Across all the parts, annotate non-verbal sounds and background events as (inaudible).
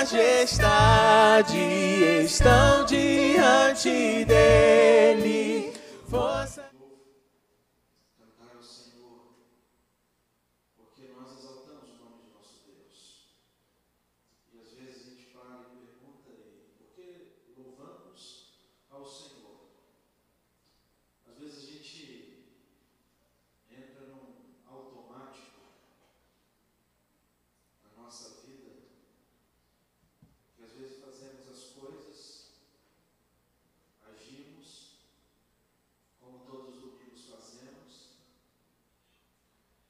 majestade estão diante dele. Força cantar ao Senhor, porque nós exaltamos o nome de nosso Deus. E às vezes a gente para e pergunta, e por que louvamos ao Senhor? Às vezes a gente entra num automático na nossa vida, que às vezes fazemos as coisas, agimos, como todos os domingos fazemos,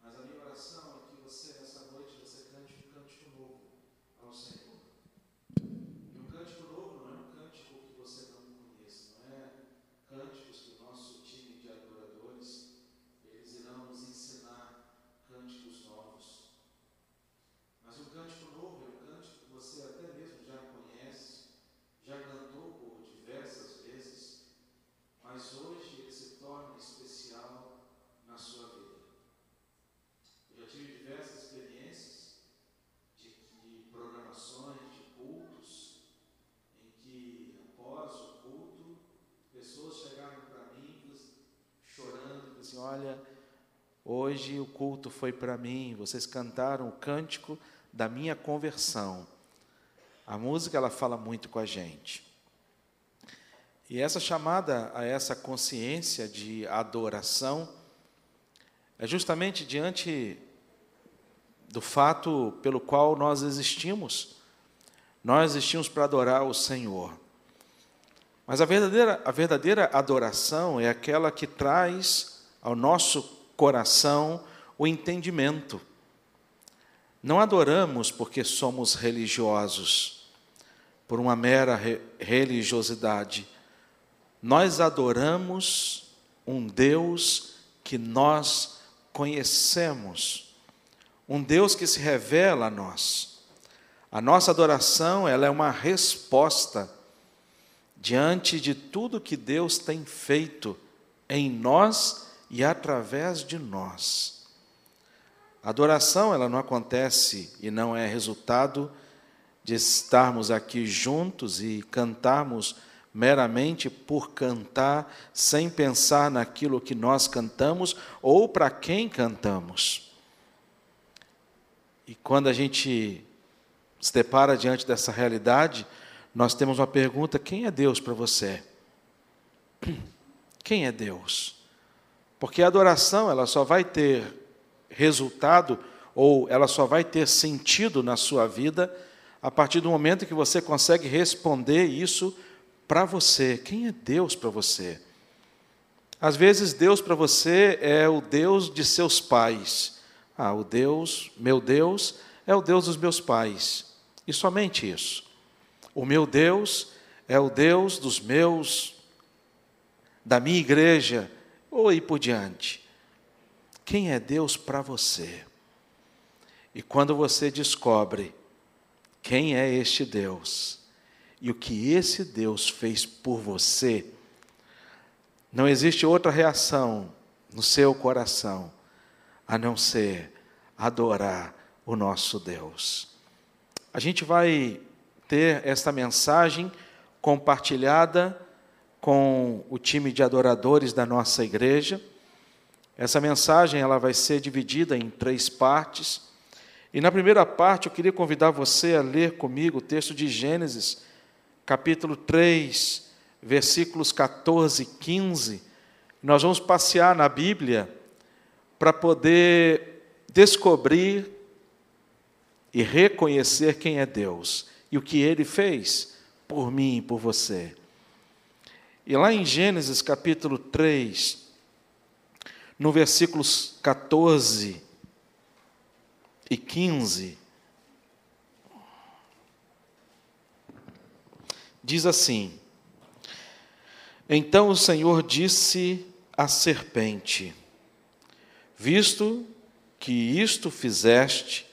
mas a minha oração é que você, nessa noite, você cante um cântico novo ao Senhor. E um cântico novo não é um cântico que você não conheça, não é cânticos que o nosso time de adoradores, eles irão nos ensinar cânticos novos. Mas um cântico novo é um cântico que você até mesmo já conhece, já cantou por diversas vezes, mas hoje ele se torna especial na sua vida. Eu já tive diversas experiências de que programações de cultos em que após o culto pessoas chegaram para mim chorando, e assim, olha, hoje o culto foi para mim, vocês cantaram o cântico da minha conversão. A música ela fala muito com a gente. E essa chamada a essa consciência de adoração é justamente diante do fato pelo qual nós existimos. Nós existimos para adorar o Senhor. Mas a verdadeira, a verdadeira adoração é aquela que traz ao nosso coração o entendimento. Não adoramos porque somos religiosos, por uma mera re religiosidade. Nós adoramos um Deus que nós conhecemos, um Deus que se revela a nós. A nossa adoração, ela é uma resposta diante de tudo que Deus tem feito em nós e através de nós. A adoração, ela não acontece e não é resultado de estarmos aqui juntos e cantarmos meramente por cantar, sem pensar naquilo que nós cantamos ou para quem cantamos. E quando a gente se depara diante dessa realidade, nós temos uma pergunta: quem é Deus para você? (clears throat) Quem é Deus? Porque a adoração, ela só vai ter resultado ou ela só vai ter sentido na sua vida a partir do momento que você consegue responder isso para você. Quem é Deus para você? Às vezes Deus para você é o Deus de seus pais. Ah, o Deus, meu Deus, é o Deus dos meus pais. E somente isso. O meu Deus é o Deus dos meus, da minha igreja, ou aí por diante. Quem é Deus para você? E quando você descobre quem é este Deus e o que esse Deus fez por você, não existe outra reação no seu coração a não ser adorar o nosso Deus. A gente vai ter esta mensagem compartilhada com o time de adoradores da nossa igreja. Essa mensagem ela vai ser dividida em três partes. E na primeira parte eu queria convidar você a ler comigo o texto de Gênesis, capítulo 3, versículos 14 e 15. Nós vamos passear na Bíblia para poder descobrir e reconhecer quem é Deus e o que ele fez por mim e por você. E lá em Gênesis capítulo 3, no versículos 14 e 15, diz assim: Então o Senhor disse à serpente: Visto que isto fizeste,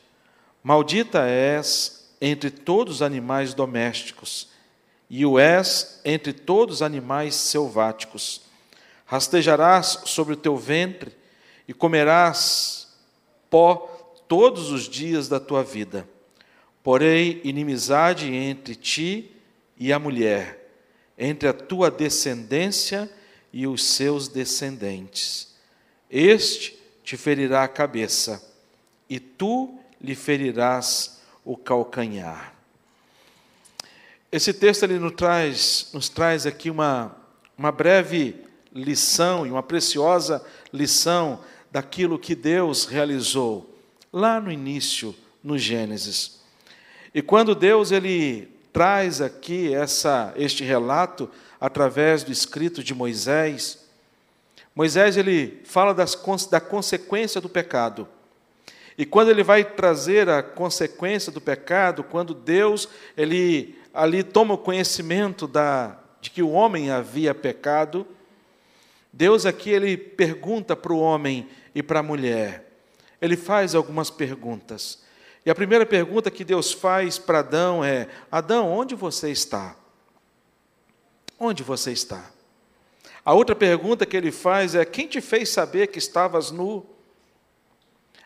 maldita és entre todos os animais domésticos, e o és entre todos os animais selváticos. Rastejarás sobre o teu ventre e comerás pó todos os dias da tua vida. porém inimizade entre ti e a mulher, entre a tua descendência e os seus descendentes. Este te ferirá a cabeça, e tu lhe ferirás o calcanhar. Esse texto ele nos traz, nos traz aqui uma, uma breve lição e uma preciosa lição daquilo que Deus realizou lá no início, no Gênesis. E quando Deus ele traz aqui essa este relato através do escrito de Moisés, Moisés ele fala das, da consequência do pecado. E quando ele vai trazer a consequência do pecado, quando Deus ele ali toma o conhecimento da, de que o homem havia pecado, Deus aqui ele pergunta para o homem e para a mulher. Ele faz algumas perguntas. E a primeira pergunta que Deus faz para Adão é: Adão, onde você está? Onde você está? A outra pergunta que ele faz é: Quem te fez saber que estavas nu?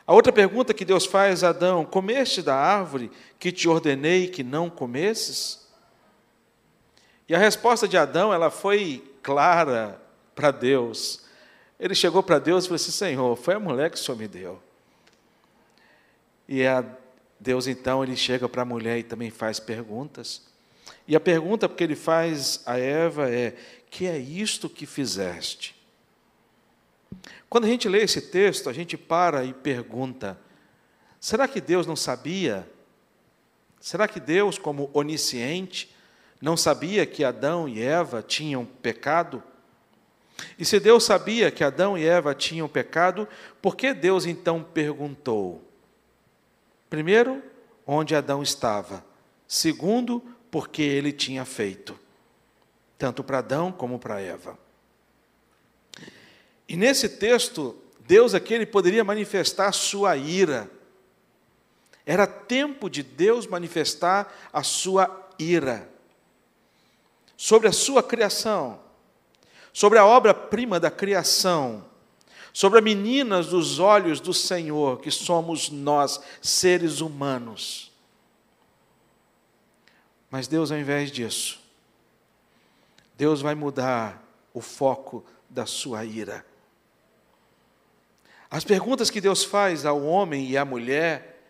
A outra pergunta que Deus faz a Adão: Comeste da árvore que te ordenei que não comesses? E a resposta de Adão ela foi clara para Deus. Ele chegou para Deus e falou assim: Senhor, foi a mulher que o Senhor me deu. E a Deus então ele chega para a mulher e também faz perguntas. E a pergunta que ele faz a Eva é: que é isto que fizeste? Quando a gente lê esse texto, a gente para e pergunta: será que Deus não sabia? Será que Deus, como onisciente, não sabia que Adão e Eva tinham pecado? E se Deus sabia que Adão e Eva tinham pecado, por que Deus então perguntou? Primeiro, onde Adão estava. Segundo, porque ele tinha feito, tanto para Adão como para Eva. E nesse texto, Deus aqui ele poderia manifestar sua ira. Era tempo de Deus manifestar a sua ira sobre a sua criação, sobre a obra-prima da criação, sobre as meninas dos olhos do Senhor, que somos nós, seres humanos. Mas Deus, ao invés disso, Deus vai mudar o foco da sua ira. As perguntas que Deus faz ao homem e à mulher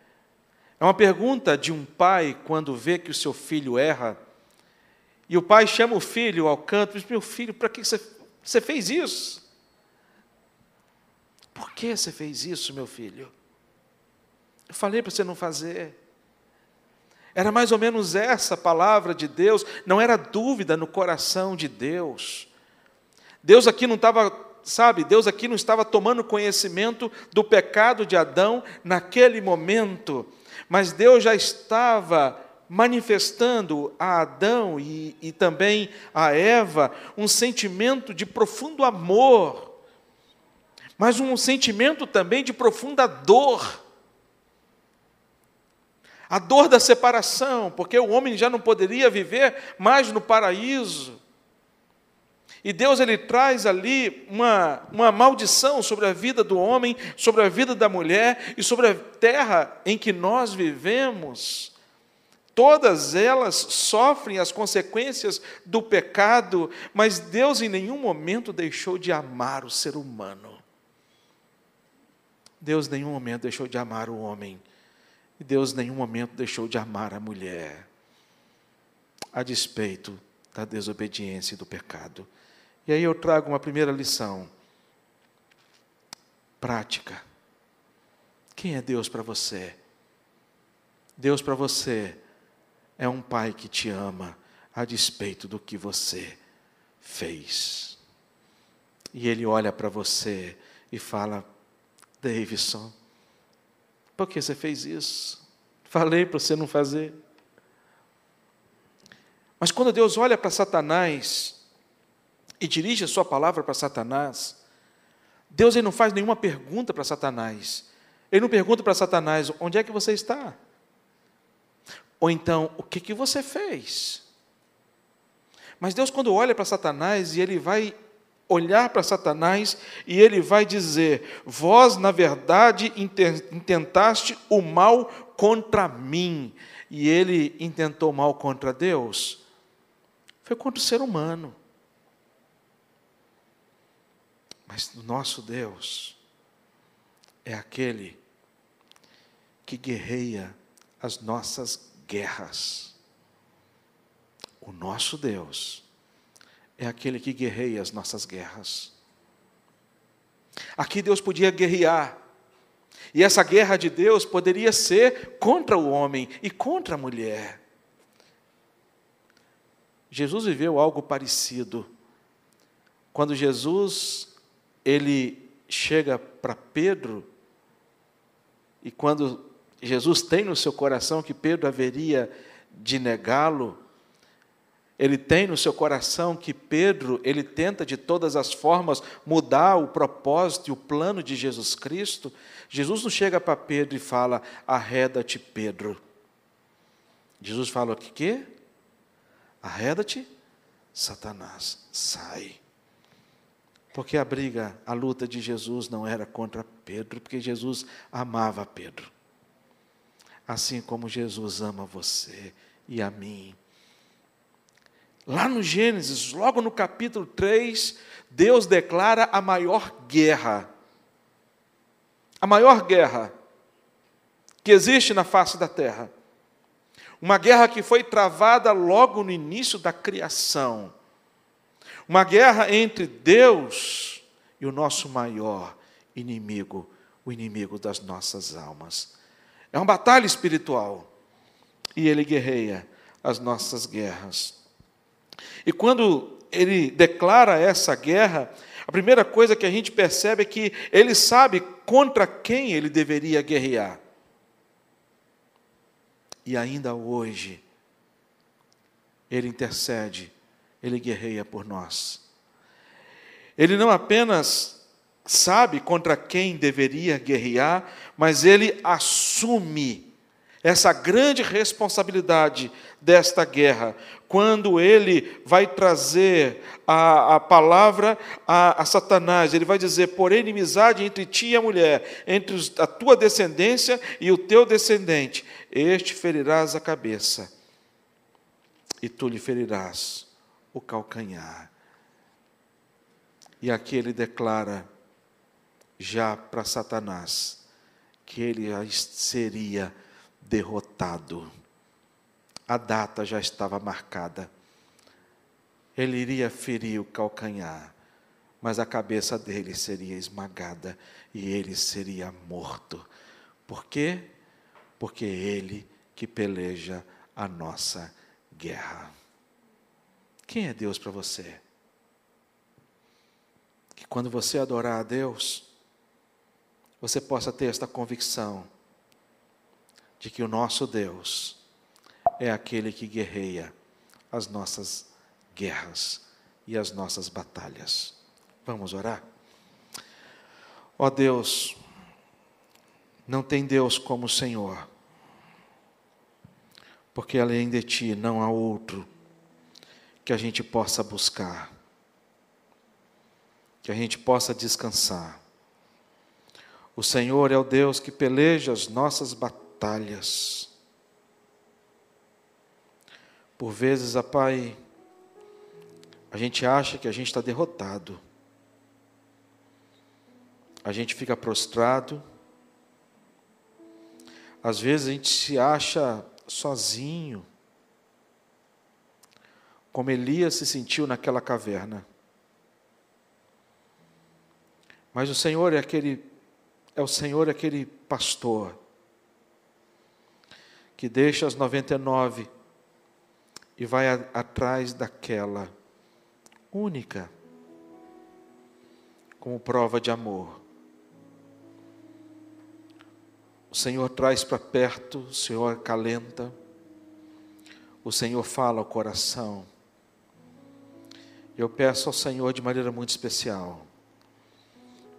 é uma pergunta de um pai quando vê que o seu filho erra. E o pai chama o filho ao canto e diz: Meu filho, para que você, você fez isso? Por que você fez isso, meu filho? Eu falei para você não fazer. Era mais ou menos essa palavra de Deus, não era dúvida no coração de Deus. Deus aqui não estava, sabe, Deus aqui não estava tomando conhecimento do pecado de Adão naquele momento, mas Deus já estava manifestando a Adão e, e também a Eva um sentimento de profundo amor mas um sentimento também de profunda dor. A dor da separação, porque o homem já não poderia viver mais no paraíso. E Deus ele traz ali uma, uma maldição sobre a vida do homem, sobre a vida da mulher e sobre a terra em que nós vivemos. Todas elas sofrem as consequências do pecado, mas Deus em nenhum momento deixou de amar o ser humano. Deus em nenhum momento deixou de amar o homem. E Deus em nenhum momento deixou de amar a mulher. A despeito da desobediência e do pecado. E aí eu trago uma primeira lição. Prática. Quem é Deus para você? Deus para você é um pai que te ama a despeito do que você fez. E ele olha para você e fala: Davidson, por que você fez isso? Falei para você não fazer. Mas quando Deus olha para Satanás e dirige a sua palavra para Satanás, Deus ele não faz nenhuma pergunta para Satanás. Ele não pergunta para Satanás: onde é que você está? Ou então, o que, que você fez? Mas Deus, quando olha para Satanás e ele vai olhar para Satanás e ele vai dizer: Vós, na verdade, intentaste o mal contra mim. e ele intentou mal contra Deus, foi contra o ser humano. Mas o nosso Deus é aquele que guerreia as nossas guerras. O nosso Deus é aquele que guerreia as nossas guerras. Aqui Deus podia guerrear, e essa guerra de Deus poderia ser contra o homem e contra a mulher. Jesus viveu algo parecido. Quando Jesus ele chega para Pedro, e quando Jesus tem no seu coração que Pedro haveria de negá-lo, ele tem no seu coração que Pedro, ele tenta de todas as formas mudar o propósito e o plano de Jesus Cristo. Jesus não chega para Pedro e fala: "Arreda-te, Pedro". Jesus fala o quê? Arreda-te, Satanás, sai. Porque a briga, a luta de Jesus não era contra Pedro, porque Jesus amava Pedro. Assim como Jesus ama você e a mim. Lá no Gênesis, logo no capítulo 3, Deus declara a maior guerra. A maior guerra que existe na face da terra. Uma guerra que foi travada logo no início da criação uma guerra entre Deus e o nosso maior inimigo, o inimigo das nossas almas. É uma batalha espiritual. E ele guerreia as nossas guerras. E quando ele declara essa guerra, a primeira coisa que a gente percebe é que ele sabe contra quem ele deveria guerrear. E ainda hoje, ele intercede ele guerreia por nós. Ele não apenas sabe contra quem deveria guerrear, mas ele assume essa grande responsabilidade desta guerra, quando ele vai trazer a, a palavra a, a, Satanás, ele vai dizer: por inimizade entre ti e a mulher, entre a tua descendência e o teu descendente, este ferirás a cabeça, e tu lhe ferirás o calcanhar. E aqui ele declara já para Satanás que ele seria derrotado. A data já estava marcada. Ele iria ferir o calcanhar, mas a cabeça dele seria esmagada e ele seria morto. Por quê? Porque é ele que peleja a nossa guerra. Quem é Deus para você? Que quando você adorar a Deus, você possa ter esta convicção de que o nosso Deus é aquele que guerreia as nossas guerras e as nossas batalhas. Vamos orar? Ó Deus, não tem Deus como o Senhor, porque além de Ti não há outro que a gente possa buscar, que a gente possa descansar. O Senhor é o Deus que peleja as nossas batalhas. Por vezes, a Pai, a gente acha que a gente está derrotado. A gente fica prostrado. Às vezes a gente se acha sozinho como Elias se sentiu naquela caverna. Mas o Senhor é aquele é o Senhor aquele pastor que deixa as 99 e vai a, atrás daquela única como prova de amor. O Senhor traz para perto, o Senhor calenta, o Senhor fala ao coração. Eu peço ao Senhor de maneira muito especial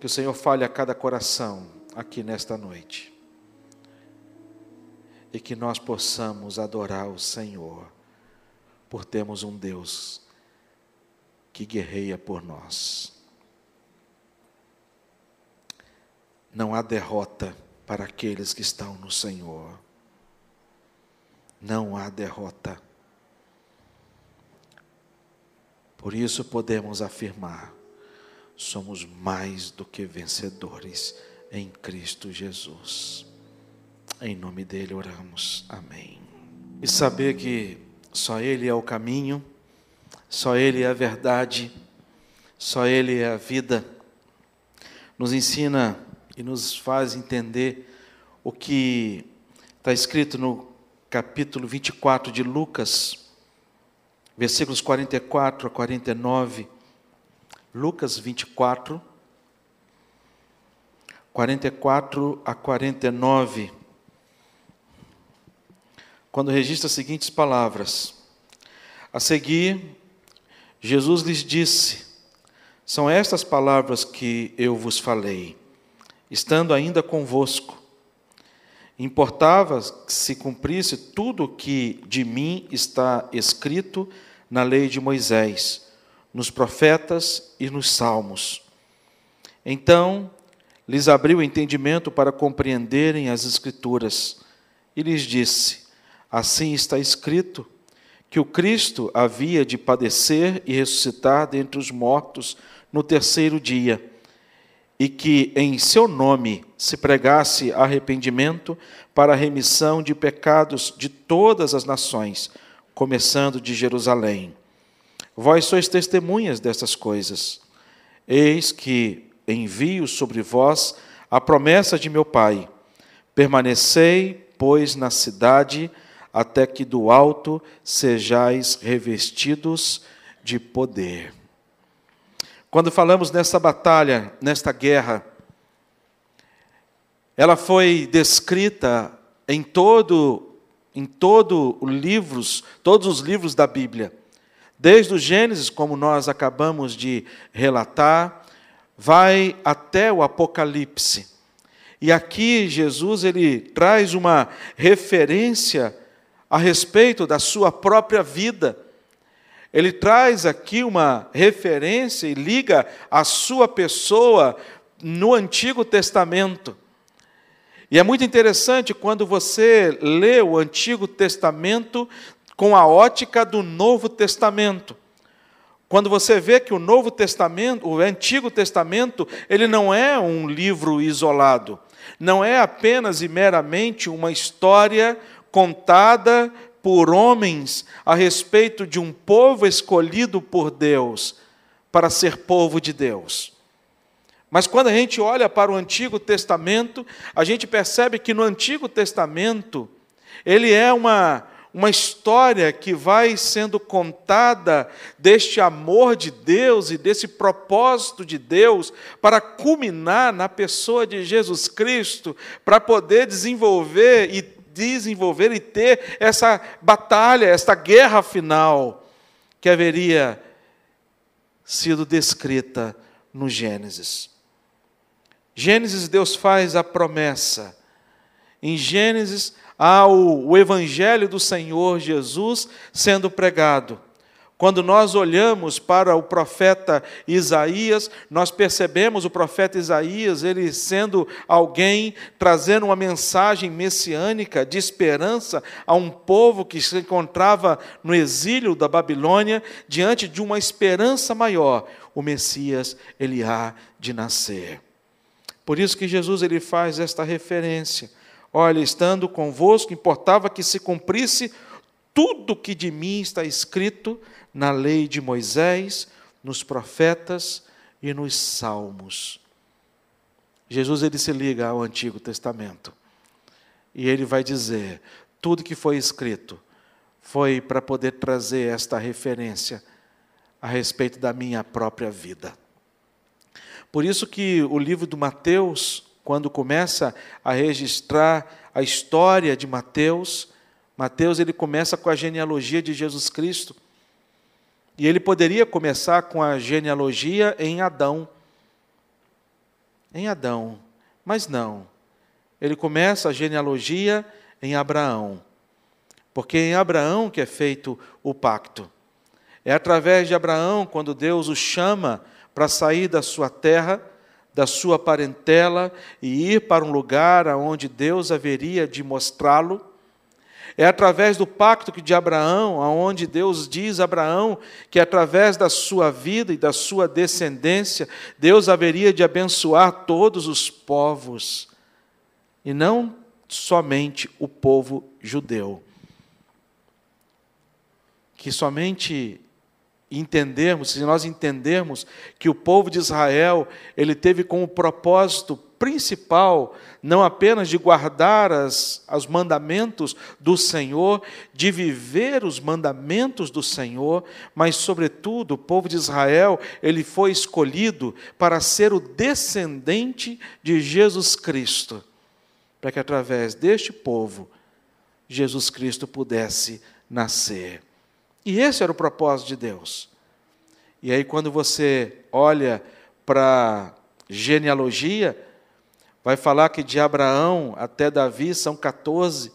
que o Senhor fale a cada coração aqui nesta noite e que nós possamos adorar o Senhor por termos um Deus que guerreia por nós. Não há derrota para aqueles que estão no Senhor. não há derrota. Por isso podemos afirmar: somos mais do que vencedores em Cristo Jesus. Em nome dele oramos. Amém. E saber que só Ele é o caminho, só Ele é a verdade, só Ele é a vida, nos ensina e nos faz entender o que está escrito no capítulo 24 de Lucas, versículos 44 a 49. Lucas 24, 44 a 49. Quando registra as seguintes palavras: A seguir, Jesus lhes disse: São estas palavras que eu vos falei, estando ainda convosco. Importava que se cumprisse tudo o que de mim está escrito na lei de Moisés, nos profetas e nos salmos. Então lhes abriu o entendimento para compreenderem as Escrituras e lhes disse: Assim está escrito que o Cristo havia de padecer e ressuscitar dentre os mortos no terceiro dia, e que em seu nome se pregasse arrependimento para a remissão de pecados de todas as nações, começando de Jerusalém. Vós sois testemunhas destas coisas. Eis que envio sobre vós a promessa de meu Pai. Permanecei, pois, na cidade, até que do alto sejais revestidos de poder. Quando falamos nessa batalha, nesta guerra, ela foi descrita em todo em todo livros, todos os livros da Bíblia. Desde o Gênesis, como nós acabamos de relatar, vai até o Apocalipse. E aqui Jesus ele traz uma referência a respeito da sua própria vida. Ele traz aqui uma referência e liga a sua pessoa no Antigo Testamento. E é muito interessante quando você lê o Antigo Testamento com a ótica do Novo Testamento. Quando você vê que o Novo Testamento, o Antigo Testamento, ele não é um livro isolado, não é apenas e meramente uma história contada por homens a respeito de um povo escolhido por Deus para ser povo de Deus. Mas quando a gente olha para o Antigo Testamento, a gente percebe que no Antigo Testamento, ele é uma, uma história que vai sendo contada deste amor de Deus e desse propósito de Deus para culminar na pessoa de Jesus Cristo, para poder desenvolver e desenvolver e ter essa batalha, esta guerra final que haveria sido descrita no Gênesis. Gênesis, Deus faz a promessa. Em Gênesis, há o, o Evangelho do Senhor Jesus sendo pregado. Quando nós olhamos para o profeta Isaías, nós percebemos o profeta Isaías, ele sendo alguém trazendo uma mensagem messiânica de esperança a um povo que se encontrava no exílio da Babilônia, diante de uma esperança maior. O Messias, ele há de nascer. Por isso que Jesus ele faz esta referência. Olha, estando convosco, importava que se cumprisse tudo que de mim está escrito na lei de Moisés, nos profetas e nos salmos. Jesus ele se liga ao Antigo Testamento. E ele vai dizer: tudo que foi escrito foi para poder trazer esta referência a respeito da minha própria vida. Por isso que o livro do Mateus, quando começa a registrar a história de Mateus, Mateus ele começa com a genealogia de Jesus Cristo. E ele poderia começar com a genealogia em Adão. Em Adão. Mas não. Ele começa a genealogia em Abraão. Porque é em Abraão que é feito o pacto. É através de Abraão, quando Deus o chama para sair da sua terra, da sua parentela e ir para um lugar aonde Deus haveria de mostrá-lo. É através do pacto de Abraão, aonde Deus diz a Abraão que através da sua vida e da sua descendência, Deus haveria de abençoar todos os povos, e não somente o povo judeu. Que somente entendermos, se nós entendermos que o povo de Israel, ele teve como propósito principal não apenas de guardar as, os mandamentos do Senhor, de viver os mandamentos do Senhor, mas, sobretudo, o povo de Israel, ele foi escolhido para ser o descendente de Jesus Cristo, para que através deste povo, Jesus Cristo pudesse nascer. E esse era o propósito de Deus. E aí, quando você olha para genealogia, Vai falar que de Abraão até Davi são 14,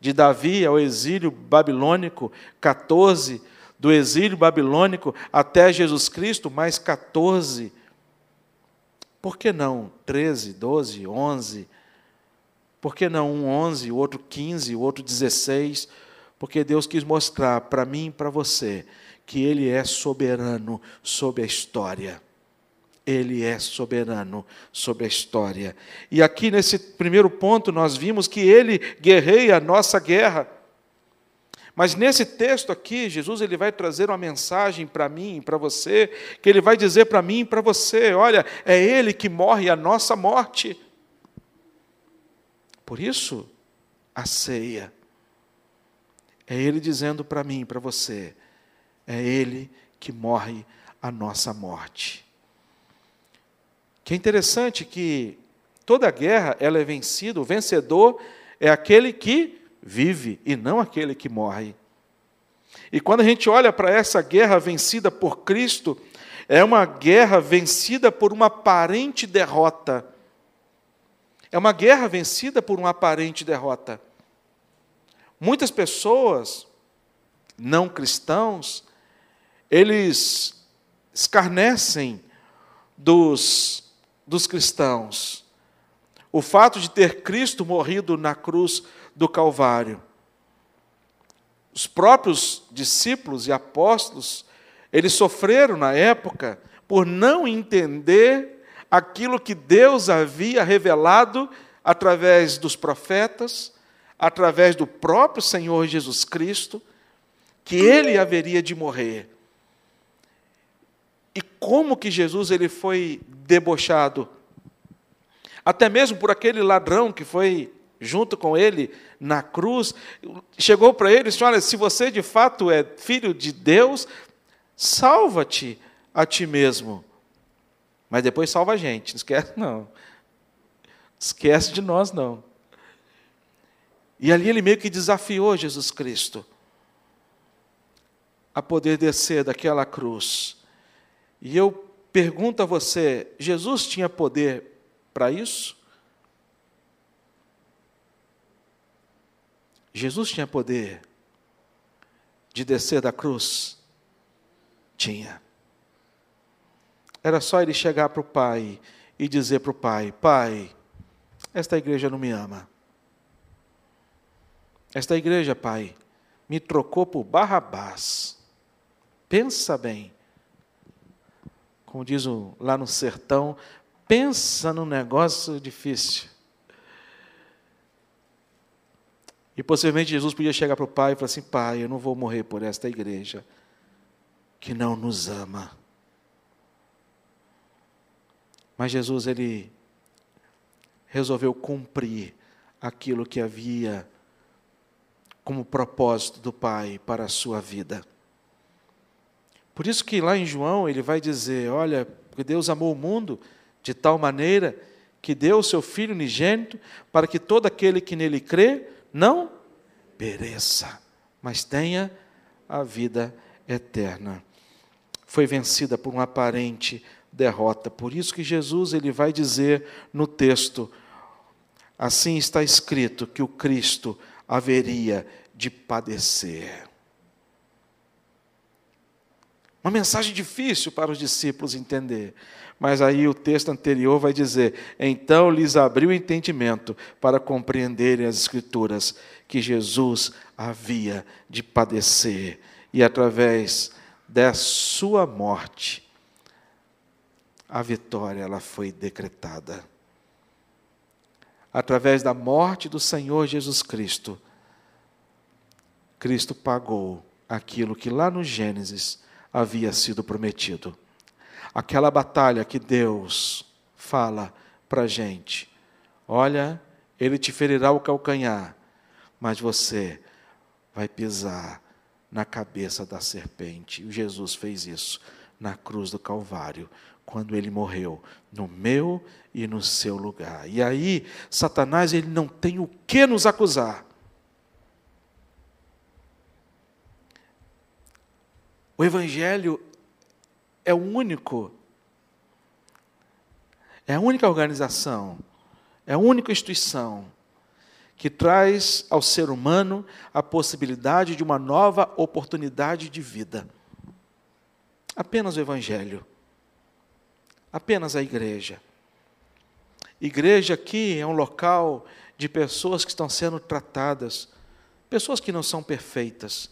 de Davi ao exílio babilônico, 14, do exílio babilônico até Jesus Cristo, mais 14. Por que não 13, 12, 11? Por que não um 11, o outro 15, o outro 16? Porque Deus quis mostrar para mim e para você que Ele é soberano sobre a história. Ele é soberano sobre a história. E aqui nesse primeiro ponto nós vimos que ele guerreia a nossa guerra. Mas nesse texto aqui, Jesus ele vai trazer uma mensagem para mim para você, que ele vai dizer para mim e para você: olha, é ele que morre a nossa morte. Por isso, a ceia. É ele dizendo para mim para você: é ele que morre a nossa morte. Que é interessante que toda guerra ela é vencida, o vencedor é aquele que vive e não aquele que morre. E quando a gente olha para essa guerra vencida por Cristo, é uma guerra vencida por uma aparente derrota. É uma guerra vencida por uma aparente derrota. Muitas pessoas, não cristãos, eles escarnecem dos dos cristãos. O fato de ter Cristo morrido na cruz do Calvário. Os próprios discípulos e apóstolos, eles sofreram na época por não entender aquilo que Deus havia revelado através dos profetas, através do próprio Senhor Jesus Cristo, que ele haveria de morrer. E como que Jesus ele foi debochado? Até mesmo por aquele ladrão que foi junto com ele na cruz, chegou para ele e disse: Olha, se você de fato é filho de Deus, salva-te a ti mesmo. Mas depois salva a gente, não esquece, não. Esquece de nós, não. E ali ele meio que desafiou Jesus Cristo a poder descer daquela cruz e eu pergunto a você: Jesus tinha poder para isso? Jesus tinha poder de descer da cruz? Tinha. Era só ele chegar para o Pai e dizer para o Pai: Pai, esta igreja não me ama. Esta igreja, Pai, me trocou por Barrabás. Pensa bem como diz lá no sertão, pensa num negócio difícil. E possivelmente Jesus podia chegar para o pai e falar assim: Pai, eu não vou morrer por esta igreja que não nos ama. Mas Jesus, ele resolveu cumprir aquilo que havia como propósito do Pai para a sua vida. Por isso que lá em João ele vai dizer: olha, porque Deus amou o mundo de tal maneira que deu o seu Filho unigênito para que todo aquele que nele crê não pereça, mas tenha a vida eterna. Foi vencida por uma aparente derrota. Por isso que Jesus ele vai dizer no texto: assim está escrito que o Cristo haveria de padecer. Uma mensagem difícil para os discípulos entender. Mas aí o texto anterior vai dizer: então lhes abriu o entendimento para compreenderem as Escrituras, que Jesus havia de padecer, e através da sua morte, a vitória ela foi decretada. Através da morte do Senhor Jesus Cristo, Cristo pagou aquilo que lá no Gênesis havia sido prometido. Aquela batalha que Deus fala para a gente: olha, ele te ferirá o calcanhar, mas você vai pisar na cabeça da serpente. E Jesus fez isso na cruz do Calvário, quando ele morreu no meu e no seu lugar. E aí, Satanás ele não tem o que nos acusar. O Evangelho é o único, é a única organização, é a única instituição que traz ao ser humano a possibilidade de uma nova oportunidade de vida. Apenas o Evangelho, apenas a igreja. Igreja aqui é um local de pessoas que estão sendo tratadas, pessoas que não são perfeitas,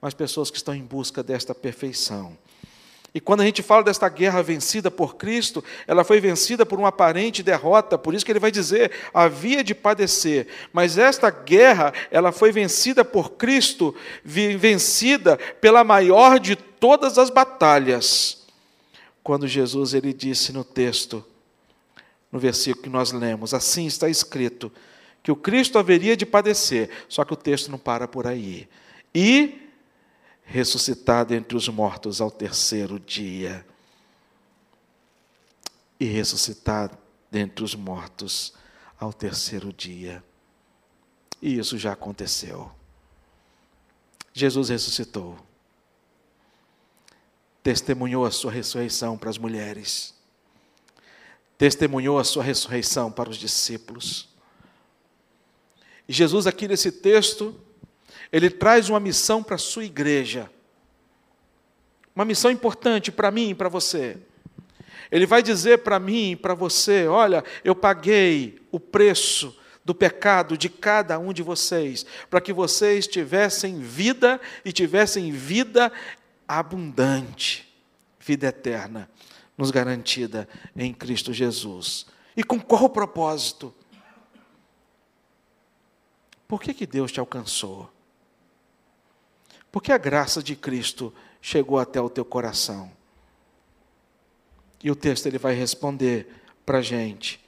mas pessoas que estão em busca desta perfeição. E quando a gente fala desta guerra vencida por Cristo, ela foi vencida por uma aparente derrota, por isso que ele vai dizer, havia de padecer. Mas esta guerra, ela foi vencida por Cristo, vencida pela maior de todas as batalhas. Quando Jesus ele disse no texto, no versículo que nós lemos, assim está escrito, que o Cristo haveria de padecer, só que o texto não para por aí. E ressuscitado entre os mortos ao terceiro dia. E ressuscitado dentre os mortos ao terceiro dia. E isso já aconteceu. Jesus ressuscitou. Testemunhou a sua ressurreição para as mulheres. Testemunhou a sua ressurreição para os discípulos. E Jesus, aqui nesse texto, ele traz uma missão para a sua igreja. Uma missão importante para mim e para você. Ele vai dizer para mim e para você: olha, eu paguei o preço do pecado de cada um de vocês, para que vocês tivessem vida e tivessem vida abundante, vida eterna, nos garantida em Cristo Jesus. E com qual propósito? Por que, que Deus te alcançou? Porque a graça de Cristo chegou até o teu coração. E o texto ele vai responder para a gente,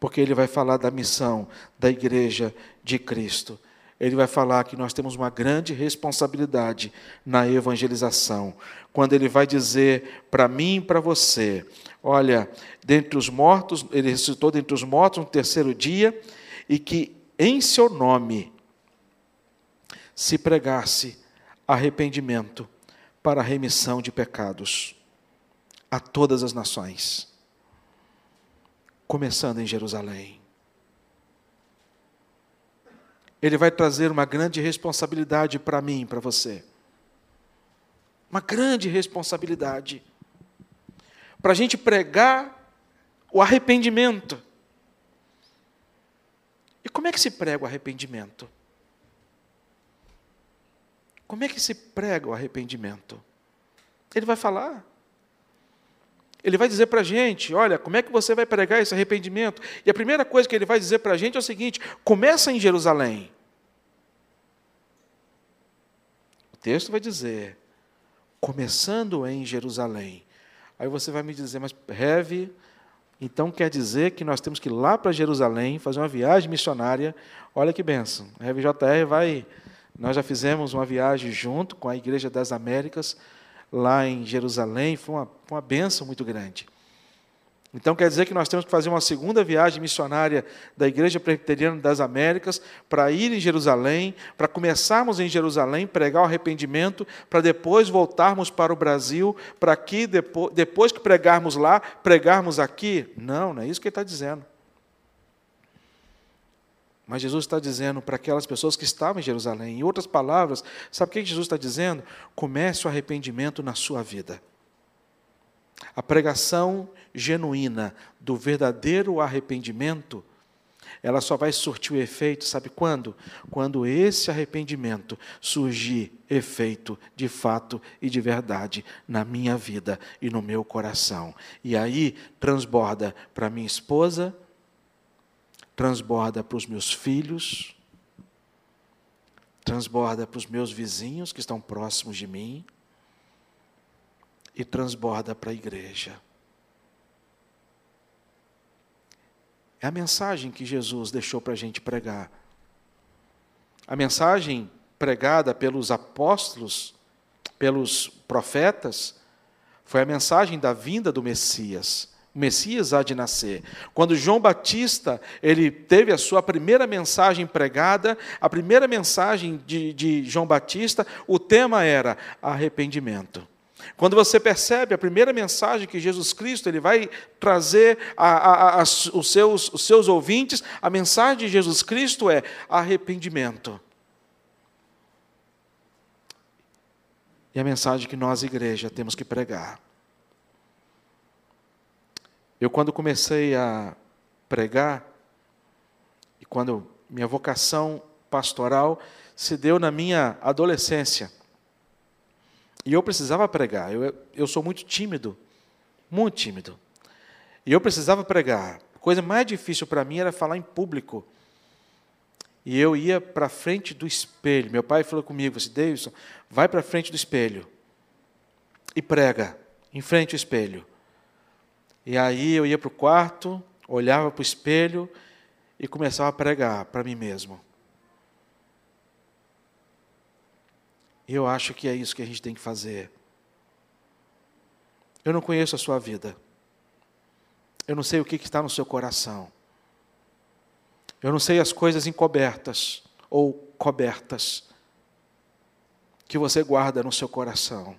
porque ele vai falar da missão da igreja de Cristo. Ele vai falar que nós temos uma grande responsabilidade na evangelização. Quando ele vai dizer para mim e para você: olha, dentre os mortos, ele ressuscitou dentre os mortos no terceiro dia, e que em seu nome se pregasse arrependimento para a remissão de pecados a todas as nações, começando em Jerusalém. Ele vai trazer uma grande responsabilidade para mim para você. Uma grande responsabilidade. Para a gente pregar o arrependimento. E como é que se prega o arrependimento? Como é que se prega o arrependimento? Ele vai falar. Ele vai dizer para a gente: olha, como é que você vai pregar esse arrependimento? E a primeira coisa que ele vai dizer para a gente é o seguinte: começa em Jerusalém. O texto vai dizer: começando em Jerusalém. Aí você vai me dizer, mas Reve, então quer dizer que nós temos que ir lá para Jerusalém, fazer uma viagem missionária. Olha que benção. A Reve JR vai nós já fizemos uma viagem junto com a Igreja das Américas, lá em Jerusalém, foi uma, uma benção muito grande. Então quer dizer que nós temos que fazer uma segunda viagem missionária da Igreja Presbiteriana das Américas para ir em Jerusalém, para começarmos em Jerusalém, pregar o arrependimento, para depois voltarmos para o Brasil, para aqui, depois, depois que pregarmos lá, pregarmos aqui? Não, não é isso que ele está dizendo. Mas Jesus está dizendo para aquelas pessoas que estavam em Jerusalém. Em outras palavras, sabe o que Jesus está dizendo? Comece o arrependimento na sua vida. A pregação genuína do verdadeiro arrependimento, ela só vai surtir o efeito, sabe quando? Quando esse arrependimento surgir efeito de fato e de verdade na minha vida e no meu coração. E aí transborda para minha esposa, transborda para os meus filhos, transborda para os meus vizinhos que estão próximos de mim e transborda para a igreja. É a mensagem que Jesus deixou para a gente pregar. A mensagem pregada pelos apóstolos, pelos profetas, foi a mensagem da vinda do Messias. O Messias há de nascer. Quando João Batista ele teve a sua primeira mensagem pregada, a primeira mensagem de, de João Batista, o tema era arrependimento. Quando você percebe a primeira mensagem que Jesus Cristo ele vai trazer a, a, a, os, seus, os seus ouvintes, a mensagem de Jesus Cristo é arrependimento. E a mensagem que nós, igreja, temos que pregar. Eu, quando comecei a pregar, e quando minha vocação pastoral se deu na minha adolescência, e eu precisava pregar, eu, eu sou muito tímido, muito tímido. E eu precisava pregar. A coisa mais difícil para mim era falar em público. E eu ia para frente do espelho. Meu pai falou comigo, assim, Davidson, vai para frente do espelho e prega, em frente ao espelho. E aí eu ia para o quarto, olhava para o espelho e começava a pregar para mim mesmo. Eu acho que é isso que a gente tem que fazer. Eu não conheço a sua vida. Eu não sei o que está no seu coração. Eu não sei as coisas encobertas ou cobertas que você guarda no seu coração.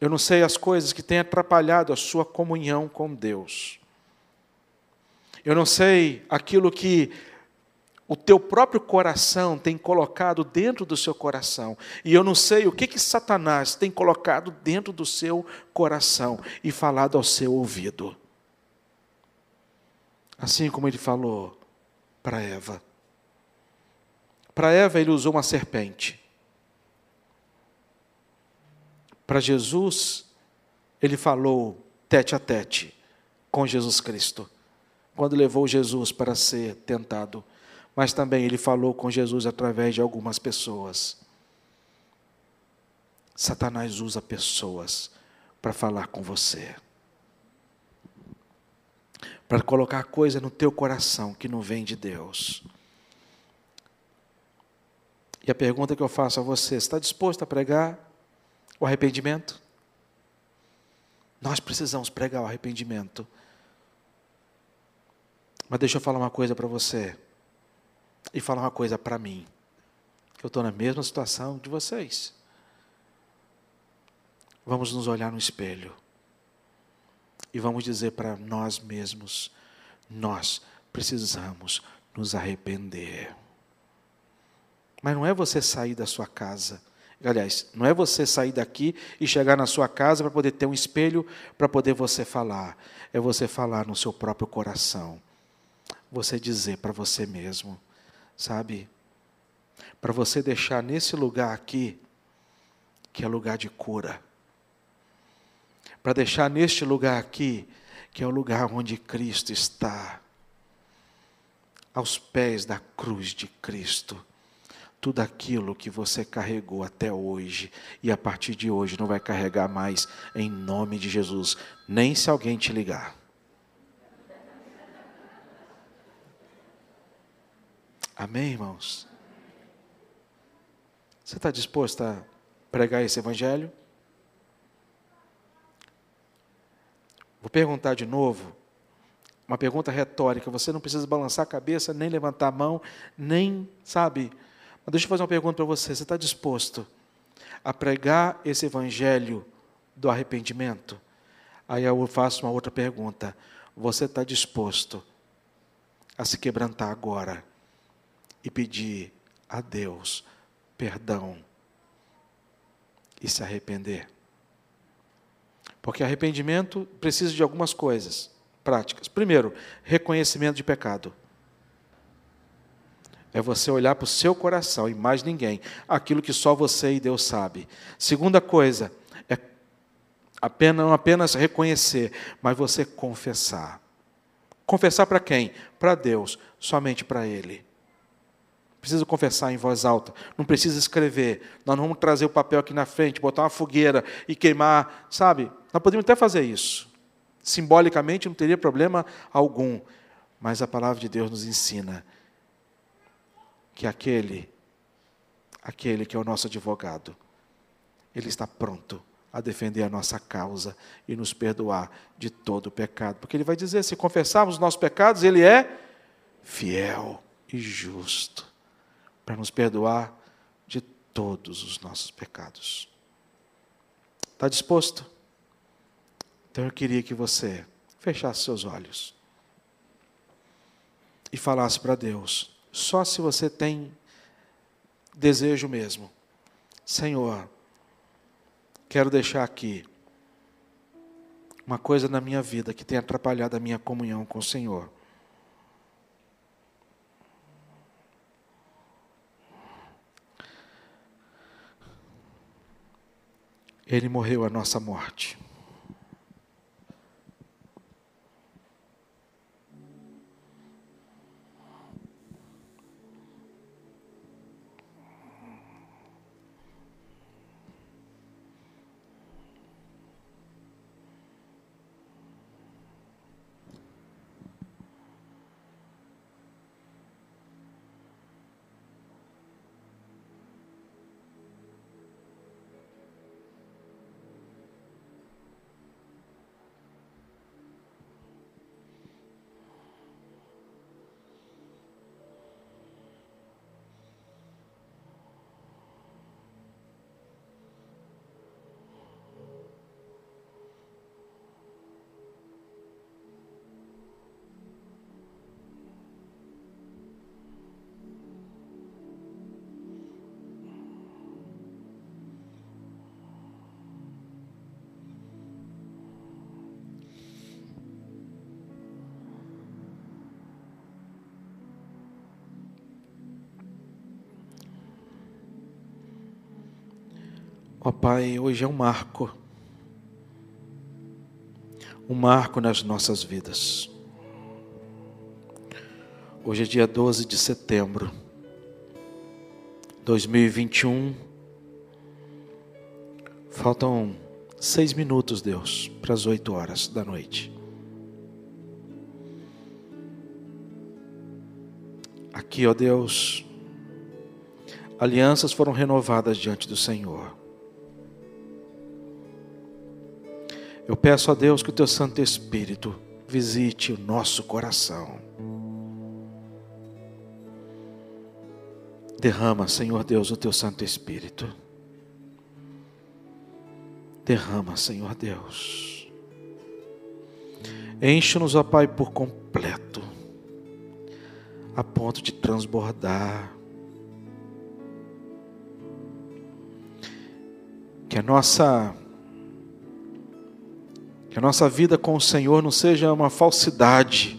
Eu não sei as coisas que têm atrapalhado a sua comunhão com Deus. Eu não sei aquilo que o teu próprio coração tem colocado dentro do seu coração. E eu não sei o que, que Satanás tem colocado dentro do seu coração e falado ao seu ouvido. Assim como ele falou para Eva. Para Eva, ele usou uma serpente. Para Jesus, ele falou tete a tete com Jesus Cristo, quando levou Jesus para ser tentado mas também ele falou com Jesus através de algumas pessoas. Satanás usa pessoas para falar com você. Para colocar coisa no teu coração que não vem de Deus. E a pergunta que eu faço a você: está disposto a pregar o arrependimento? Nós precisamos pregar o arrependimento. Mas deixa eu falar uma coisa para você e falar uma coisa para mim. Eu estou na mesma situação de vocês. Vamos nos olhar no espelho e vamos dizer para nós mesmos: nós precisamos nos arrepender. Mas não é você sair da sua casa. Aliás, não é você sair daqui e chegar na sua casa para poder ter um espelho para poder você falar. É você falar no seu próprio coração. Você dizer para você mesmo: sabe? Para você deixar nesse lugar aqui, que é lugar de cura. Para deixar neste lugar aqui, que é o lugar onde Cristo está. Aos pés da cruz de Cristo. Tudo aquilo que você carregou até hoje e a partir de hoje não vai carregar mais, em nome de Jesus, nem se alguém te ligar. Amém, irmãos? Você está disposto a pregar esse evangelho? Vou perguntar de novo, uma pergunta retórica. Você não precisa balançar a cabeça, nem levantar a mão, nem, sabe? Mas deixa eu fazer uma pergunta para você. Você está disposto a pregar esse evangelho do arrependimento? Aí eu faço uma outra pergunta. Você está disposto a se quebrantar agora e pedir a Deus perdão e se arrepender. Porque arrependimento precisa de algumas coisas práticas. Primeiro, reconhecimento de pecado. É você olhar para o seu coração e mais ninguém, aquilo que só você e Deus sabe. Segunda coisa, é apenas, não apenas reconhecer, mas você confessar. Confessar para quem? Para Deus, somente para Ele. Precisa confessar em voz alta, não precisa escrever. Nós não vamos trazer o papel aqui na frente, botar uma fogueira e queimar, sabe? Nós podemos até fazer isso. Simbolicamente não teria problema algum, mas a palavra de Deus nos ensina que aquele, aquele que é o nosso advogado, ele está pronto a defender a nossa causa e nos perdoar de todo o pecado. Porque ele vai dizer: se confessarmos os nossos pecados, ele é fiel e justo para nos perdoar de todos os nossos pecados. Está disposto? Então eu queria que você fechasse seus olhos e falasse para Deus: só se você tem desejo mesmo. Senhor, quero deixar aqui uma coisa na minha vida que tem atrapalhado a minha comunhão com o Senhor. Ele morreu a nossa morte. Pai, hoje é um marco. Um marco nas nossas vidas. Hoje é dia 12 de setembro, 2021. Faltam seis minutos, Deus, para as oito horas da noite. Aqui, ó Deus, alianças foram renovadas diante do Senhor. Peço a Deus que o teu Santo Espírito visite o nosso coração. Derrama, Senhor Deus, o teu Santo Espírito. Derrama, Senhor Deus. Enche-nos, ó Pai, por completo, a ponto de transbordar. Que a nossa que a nossa vida com o Senhor não seja uma falsidade.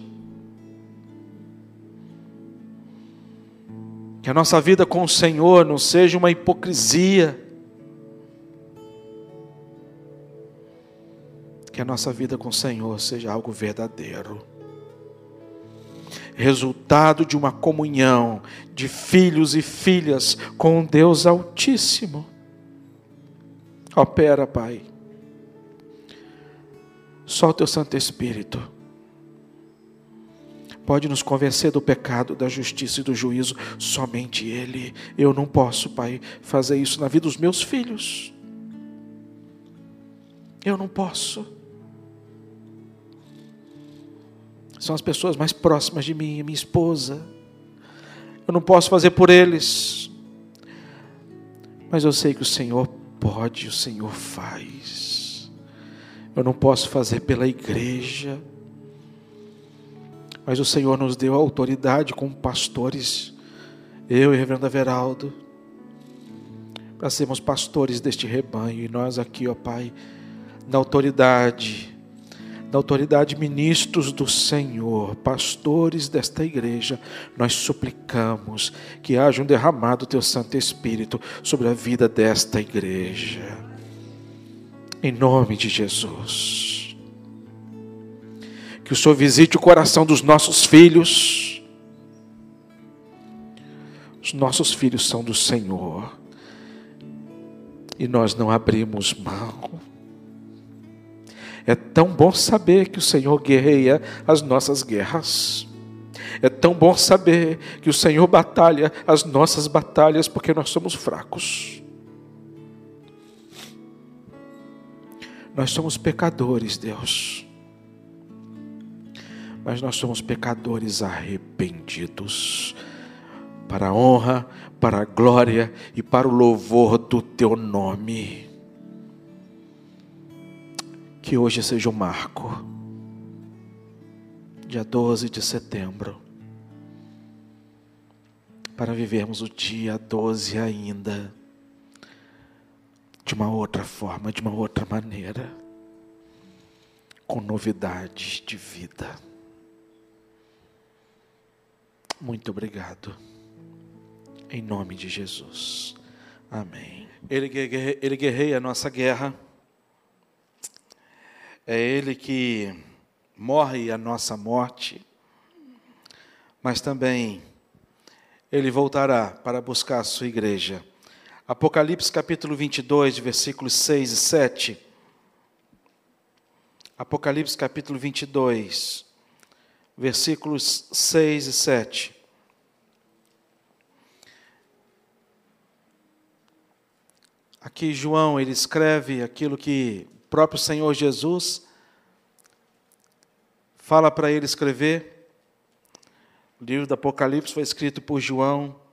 Que a nossa vida com o Senhor não seja uma hipocrisia. Que a nossa vida com o Senhor seja algo verdadeiro. Resultado de uma comunhão de filhos e filhas com Deus Altíssimo. Opera, Pai só o teu Santo Espírito pode nos convencer do pecado, da justiça e do juízo, somente Ele. Eu não posso, Pai, fazer isso na vida dos meus filhos. Eu não posso. São as pessoas mais próximas de mim, minha esposa. Eu não posso fazer por eles. Mas eu sei que o Senhor pode, o Senhor faz. Eu não posso fazer pela igreja, mas o Senhor nos deu autoridade como pastores, eu e reverendo Everaldo, para sermos pastores deste rebanho, e nós aqui, ó Pai, na autoridade, na autoridade ministros do Senhor, pastores desta igreja, nós suplicamos que haja um derramado do teu Santo Espírito sobre a vida desta igreja. Em nome de Jesus. Que o Senhor visite o coração dos nossos filhos. Os nossos filhos são do Senhor. E nós não abrimos mão é tão bom saber que o Senhor guerreia as nossas guerras. É tão bom saber que o Senhor batalha as nossas batalhas porque nós somos fracos. Nós somos pecadores, Deus. Mas nós somos pecadores arrependidos para a honra, para a glória e para o louvor do teu nome. Que hoje seja o um marco, dia 12 de setembro, para vivermos o dia 12 ainda, de uma outra forma, de uma outra maneira, com novidades de vida. Muito obrigado. Em nome de Jesus. Amém. Ele, ele guerreia a nossa guerra é Ele que morre a nossa morte, mas também Ele voltará para buscar a sua igreja. Apocalipse capítulo 22, versículos 6 e 7. Apocalipse capítulo 22, versículos 6 e 7. Aqui João ele escreve aquilo que próprio Senhor Jesus fala para ele escrever. O livro do Apocalipse foi escrito por João.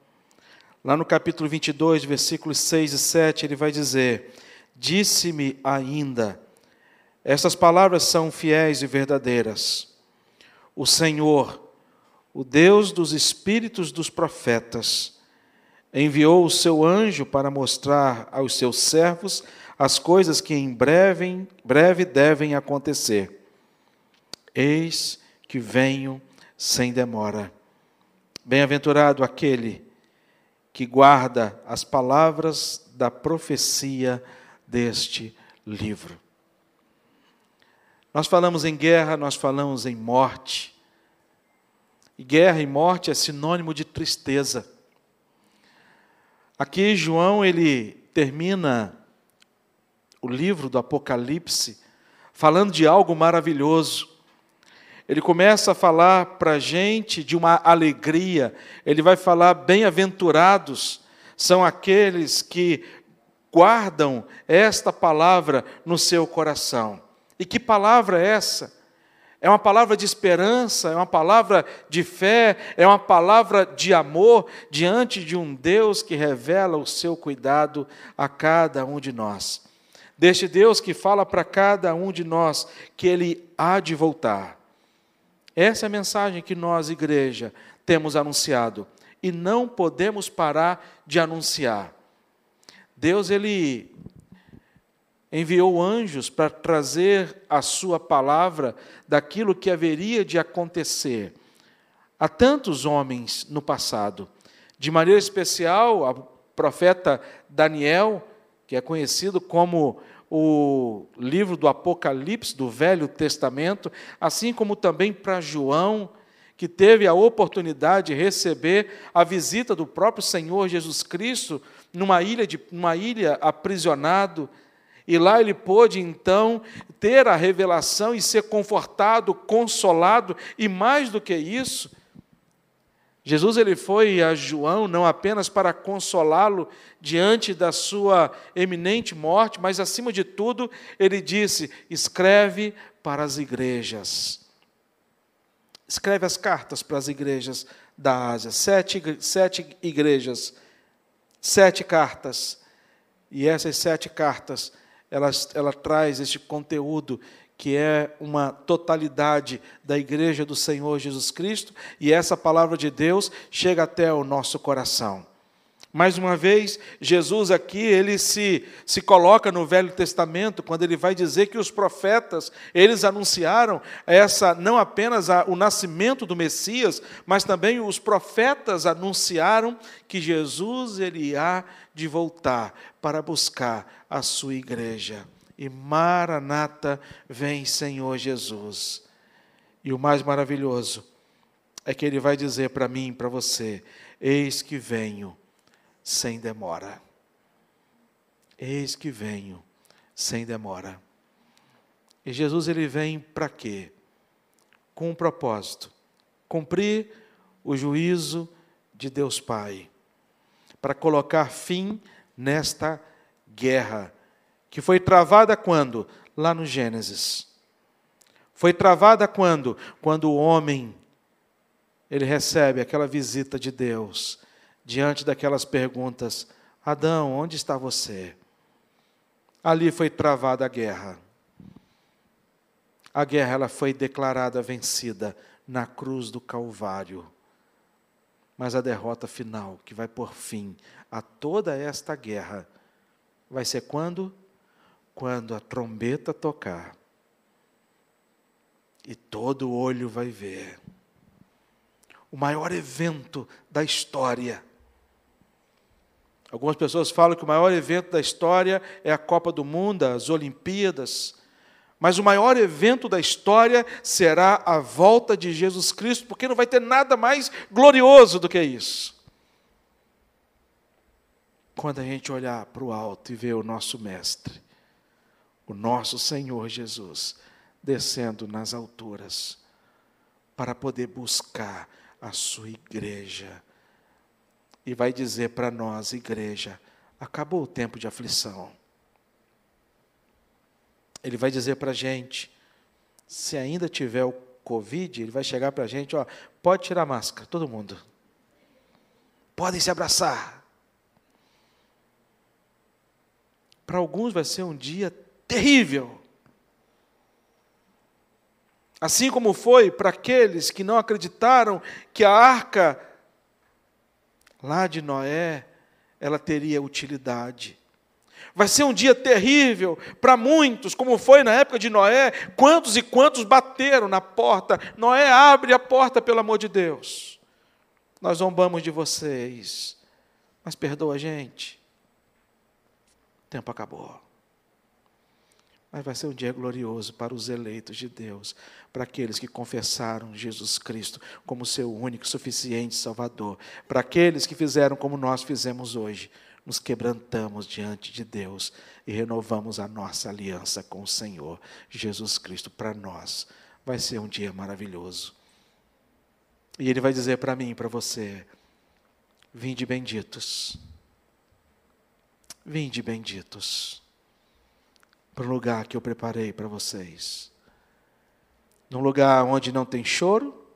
Lá no capítulo 22, versículos 6 e 7, ele vai dizer: Disse-me ainda, essas palavras são fiéis e verdadeiras. O Senhor, o Deus dos espíritos dos profetas, enviou o seu anjo para mostrar aos seus servos as coisas que em breve, breve devem acontecer. Eis que venho sem demora. Bem-aventurado aquele que guarda as palavras da profecia deste livro. Nós falamos em guerra, nós falamos em morte. E guerra e morte é sinônimo de tristeza. Aqui João ele termina o livro do Apocalipse, falando de algo maravilhoso. Ele começa a falar para a gente de uma alegria, ele vai falar: bem-aventurados são aqueles que guardam esta palavra no seu coração. E que palavra é essa? É uma palavra de esperança, é uma palavra de fé, é uma palavra de amor diante de um Deus que revela o seu cuidado a cada um de nós deste Deus que fala para cada um de nós que Ele há de voltar. Essa é a mensagem que nós, igreja, temos anunciado e não podemos parar de anunciar. Deus, Ele enviou anjos para trazer a Sua palavra daquilo que haveria de acontecer a tantos homens no passado. De maneira especial, o profeta Daniel, que é conhecido como o livro do Apocalipse, do Velho Testamento, assim como também para João, que teve a oportunidade de receber a visita do próprio Senhor Jesus Cristo numa ilha, de, numa ilha aprisionado. E lá ele pôde então ter a revelação e ser confortado, consolado, e mais do que isso, Jesus ele foi a João não apenas para consolá-lo diante da sua eminente morte, mas acima de tudo, ele disse: escreve para as igrejas. Escreve as cartas para as igrejas da Ásia, sete, sete igrejas, sete cartas. E essas sete cartas, ela, ela traz este conteúdo que é uma totalidade da igreja do Senhor Jesus Cristo, e essa palavra de Deus chega até o nosso coração. Mais uma vez, Jesus aqui, ele se, se coloca no Velho Testamento, quando ele vai dizer que os profetas, eles anunciaram essa não apenas a, o nascimento do Messias, mas também os profetas anunciaram que Jesus ele há de voltar para buscar a sua igreja. E Maranata, vem Senhor Jesus. E o mais maravilhoso é que ele vai dizer para mim para você: Eis que venho sem demora. Eis que venho sem demora. E Jesus ele vem para quê? Com um propósito: cumprir o juízo de Deus Pai, para colocar fim nesta guerra que foi travada quando? Lá no Gênesis. Foi travada quando? Quando o homem ele recebe aquela visita de Deus diante daquelas perguntas: Adão, onde está você? Ali foi travada a guerra. A guerra ela foi declarada vencida na cruz do Calvário. Mas a derrota final, que vai por fim a toda esta guerra, vai ser quando? Quando a trombeta tocar e todo olho vai ver. O maior evento da história Algumas pessoas falam que o maior evento da história é a Copa do Mundo, as Olimpíadas. Mas o maior evento da história será a volta de Jesus Cristo, porque não vai ter nada mais glorioso do que isso. Quando a gente olhar para o alto e ver o nosso Mestre, o nosso Senhor Jesus, descendo nas alturas, para poder buscar a sua igreja e vai dizer para nós, igreja, acabou o tempo de aflição. Ele vai dizer para a gente, se ainda tiver o Covid, ele vai chegar para a gente, ó, pode tirar a máscara, todo mundo. Podem se abraçar. Para alguns vai ser um dia terrível. Assim como foi para aqueles que não acreditaram que a arca lá de Noé, ela teria utilidade. Vai ser um dia terrível para muitos, como foi na época de Noé. Quantos e quantos bateram na porta? Noé abre a porta, pelo amor de Deus. Nós zombamos de vocês, mas perdoa a gente. O tempo acabou. Mas vai ser um dia glorioso para os eleitos de Deus, para aqueles que confessaram Jesus Cristo como seu único, suficiente Salvador, para aqueles que fizeram como nós fizemos hoje, nos quebrantamos diante de Deus e renovamos a nossa aliança com o Senhor Jesus Cristo. Para nós vai ser um dia maravilhoso. E Ele vai dizer para mim e para você: Vinde benditos, vinde benditos para o lugar que eu preparei para vocês. Num lugar onde não tem choro,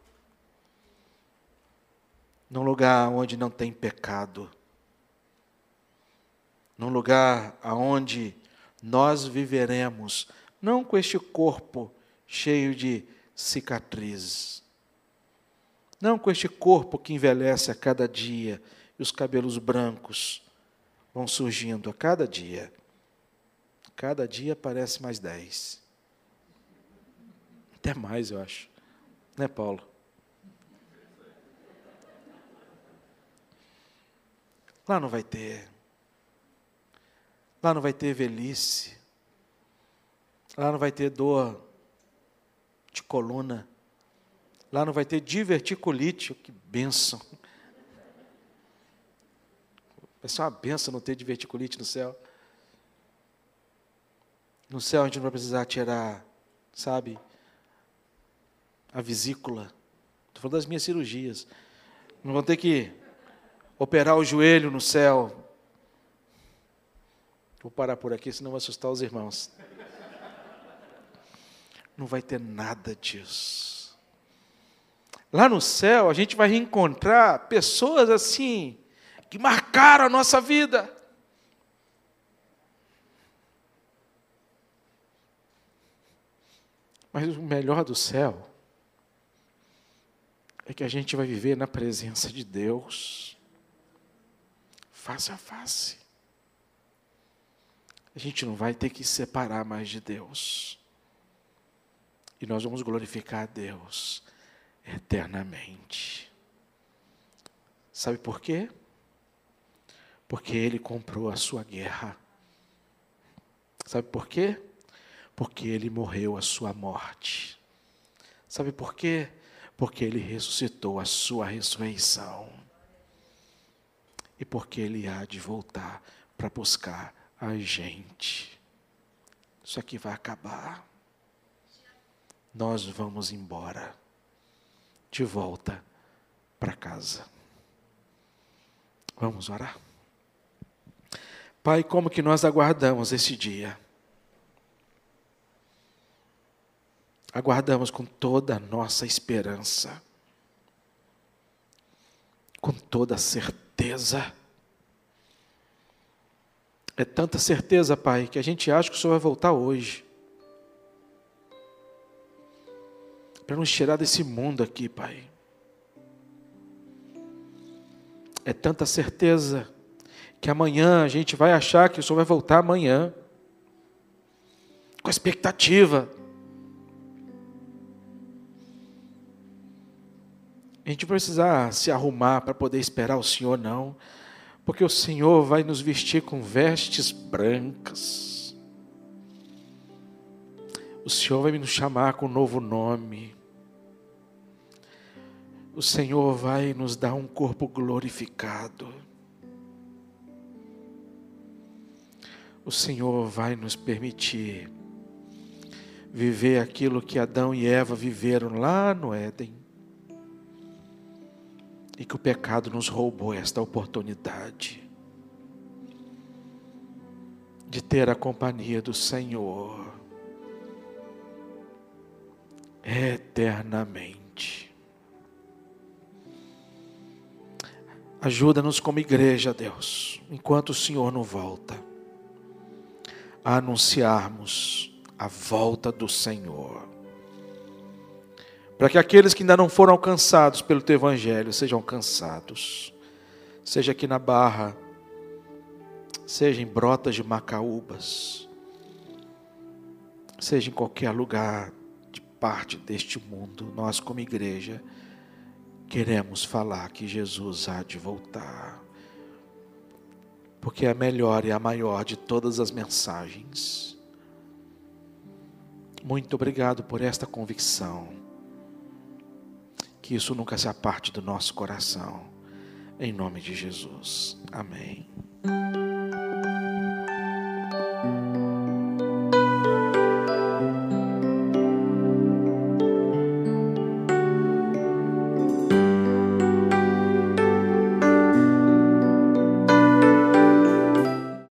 num lugar onde não tem pecado, num lugar aonde nós viveremos, não com este corpo cheio de cicatrizes, não com este corpo que envelhece a cada dia e os cabelos brancos vão surgindo a cada dia. Cada dia parece mais dez. Até mais, eu acho. Né, Paulo? Lá não vai ter. Lá não vai ter velhice. Lá não vai ter dor de coluna. Lá não vai ter diverticulite. Que benção. Vai ser uma benção não ter diverticulite no céu. No céu a gente não vai precisar tirar, sabe, a vesícula. Estou falando das minhas cirurgias. Não vão ter que operar o joelho no céu. Vou parar por aqui, senão vai assustar os irmãos. Não vai ter nada disso. Lá no céu a gente vai reencontrar pessoas assim, que marcaram a nossa vida. Mas o melhor do céu é que a gente vai viver na presença de Deus, face a face. A gente não vai ter que se separar mais de Deus. E nós vamos glorificar a Deus eternamente. Sabe por quê? Porque Ele comprou a sua guerra. Sabe por quê? Porque Ele morreu a sua morte. Sabe por quê? Porque Ele ressuscitou a sua ressurreição. E porque Ele há de voltar para buscar a gente. Isso aqui vai acabar. Nós vamos embora de volta para casa. Vamos orar. Pai, como que nós aguardamos esse dia? Aguardamos com toda a nossa esperança, com toda a certeza. É tanta certeza, Pai, que a gente acha que o Senhor vai voltar hoje. Para nos tirar desse mundo aqui, Pai. É tanta certeza que amanhã a gente vai achar que o Senhor vai voltar amanhã, com expectativa. A gente precisa se arrumar para poder esperar o Senhor, não, porque o Senhor vai nos vestir com vestes brancas. O Senhor vai nos chamar com um novo nome o Senhor vai nos dar um corpo glorificado. O Senhor vai nos permitir viver aquilo que Adão e Eva viveram lá no Éden. E que o pecado nos roubou esta oportunidade de ter a companhia do Senhor eternamente. Ajuda-nos como igreja, Deus, enquanto o Senhor não volta, a anunciarmos a volta do Senhor. Para que aqueles que ainda não foram alcançados pelo Teu Evangelho sejam alcançados, seja aqui na Barra, seja em Brotas de Macaúbas, seja em qualquer lugar de parte deste mundo, nós como igreja, queremos falar que Jesus há de voltar. Porque é a melhor e a maior de todas as mensagens. Muito obrigado por esta convicção. Que isso nunca se aparte do nosso coração. Em nome de Jesus. Amém.